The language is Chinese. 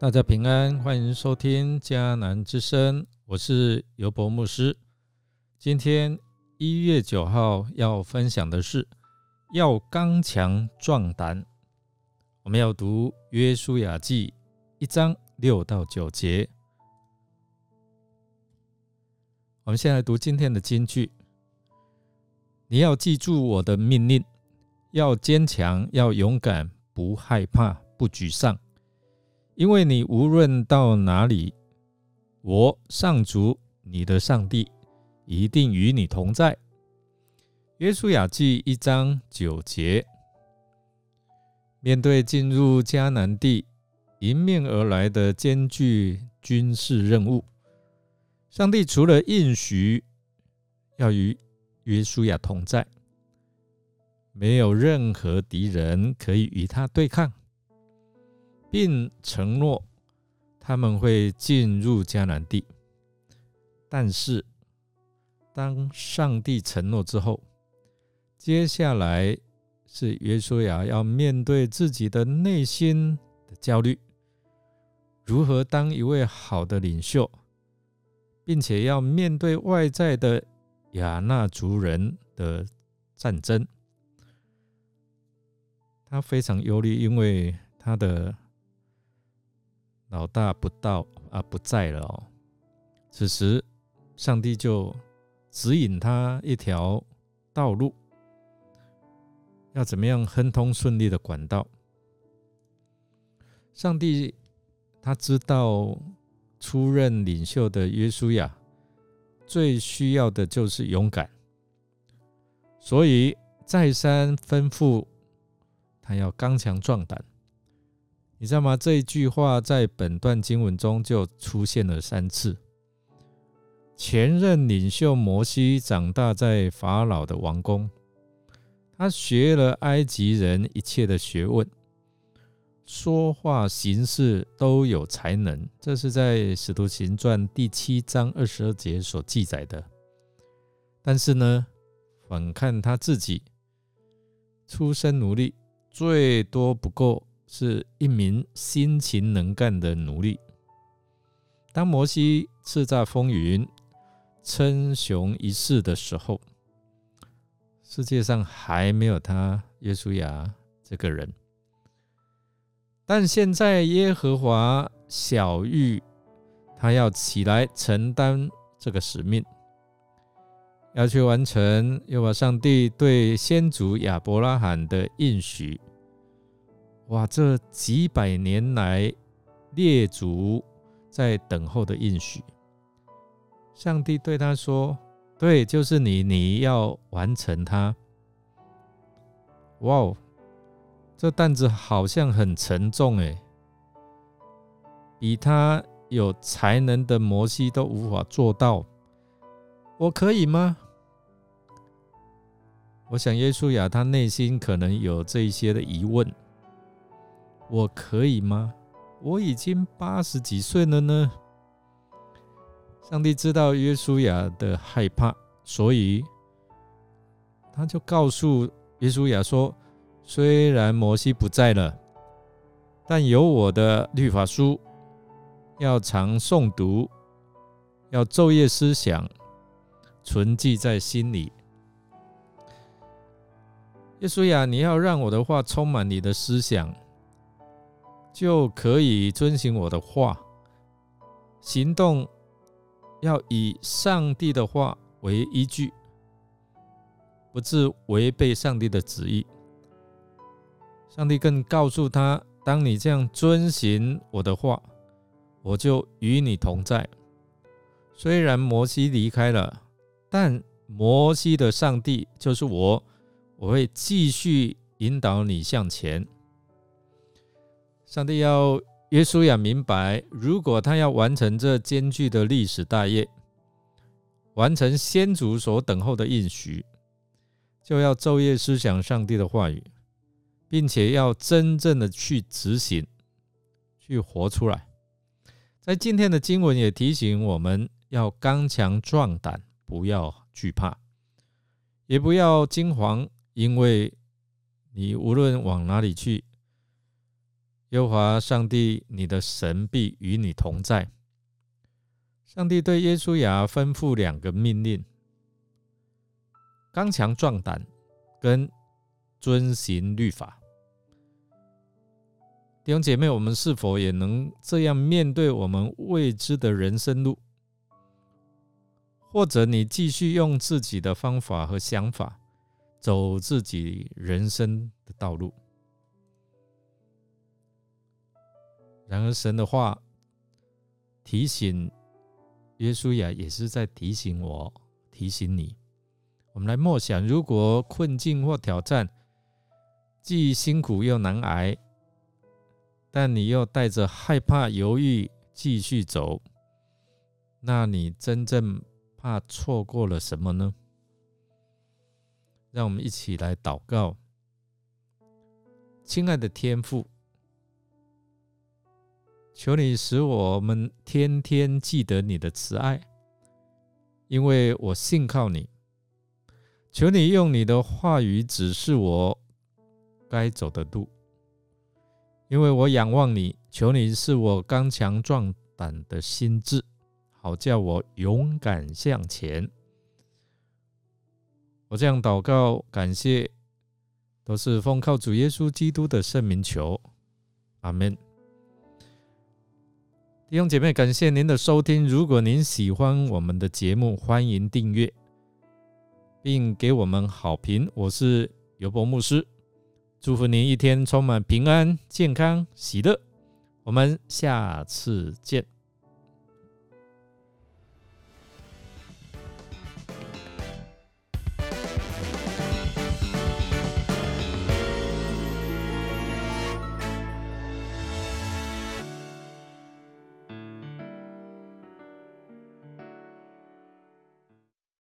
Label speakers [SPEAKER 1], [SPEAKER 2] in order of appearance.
[SPEAKER 1] 大家平安，欢迎收听迦南之声，我是尤博牧师。今天一月九号要分享的是要刚强壮胆。我们要读约书亚记一章六到九节。我们先来读今天的金句：你要记住我的命令，要坚强，要勇敢，不害怕，不沮丧。因为你无论到哪里，我上主你的上帝一定与你同在。约书亚记一章九节。面对进入迦南地迎面而来的艰巨军事任务，上帝除了应许要与约书亚同在，没有任何敌人可以与他对抗。并承诺他们会进入迦南地，但是当上帝承诺之后，接下来是约书亚要面对自己的内心的焦虑，如何当一位好的领袖，并且要面对外在的亚纳族人的战争，他非常忧虑，因为他的。老大不到啊，不在了哦。此时，上帝就指引他一条道路，要怎么样亨通顺利的管道。上帝他知道出任领袖的约书亚最需要的就是勇敢，所以再三吩咐他要刚强壮胆。你知道吗？这一句话在本段经文中就出现了三次。前任领袖摩西长大在法老的王宫，他学了埃及人一切的学问，说话行事都有才能。这是在《使徒行传》第七章二十二节所记载的。但是呢，反看他自己，出身奴隶，最多不够。是一名辛勤能干的奴隶。当摩西叱咤风云、称雄一世的时候，世界上还没有他耶稣亚这个人。但现在耶和华小玉，他要起来承担这个使命，要去完成，又把上帝对先祖亚伯拉罕的应许。哇！这几百年来，列祖在等候的应许，上帝对他说：“对，就是你，你要完成它。”哇哦，这担子好像很沉重哎，比他有才能的摩西都无法做到，我可以吗？我想耶稣亚他内心可能有这一些的疑问。我可以吗？我已经八十几岁了呢。上帝知道约书亚的害怕，所以他就告诉约书亚说：“虽然摩西不在了，但有我的律法书，要常诵读，要昼夜思想，存记在心里。耶稣亚，你要让我的话充满你的思想。”就可以遵循我的话，行动要以上帝的话为依据，不致违背上帝的旨意。上帝更告诉他：当你这样遵循我的话，我就与你同在。虽然摩西离开了，但摩西的上帝就是我，我会继续引导你向前。上帝要耶稣亚明白，如果他要完成这艰巨的历史大业，完成先祖所等候的应许，就要昼夜思想上帝的话语，并且要真正的去执行，去活出来。在今天的经文也提醒我们要刚强壮胆，不要惧怕，也不要惊惶，因为你无论往哪里去。耶和华上帝，你的神必与你同在。上帝对耶稣亚吩咐两个命令：刚强壮胆，跟遵行律法。弟兄姐妹，我们是否也能这样面对我们未知的人生路？或者你继续用自己的方法和想法走自己人生的道路？然而，神的话提醒耶稣亚，也是在提醒我、提醒你。我们来默想：如果困境或挑战既辛苦又难挨，但你又带着害怕、犹豫继续走，那你真正……怕错过了什么呢？让我们一起来祷告，亲爱的天父，求你使我们天天记得你的慈爱，因为我信靠你。求你用你的话语指示我该走的路，因为我仰望你。求你是我刚强壮胆的心智。好叫我勇敢向前。我这样祷告，感谢，都是奉靠主耶稣基督的圣名求。阿门。弟兄姐妹，感谢您的收听。如果您喜欢我们的节目，欢迎订阅，并给我们好评。我是尤博牧师，祝福您一天充满平安、健康、喜乐。我们下次见。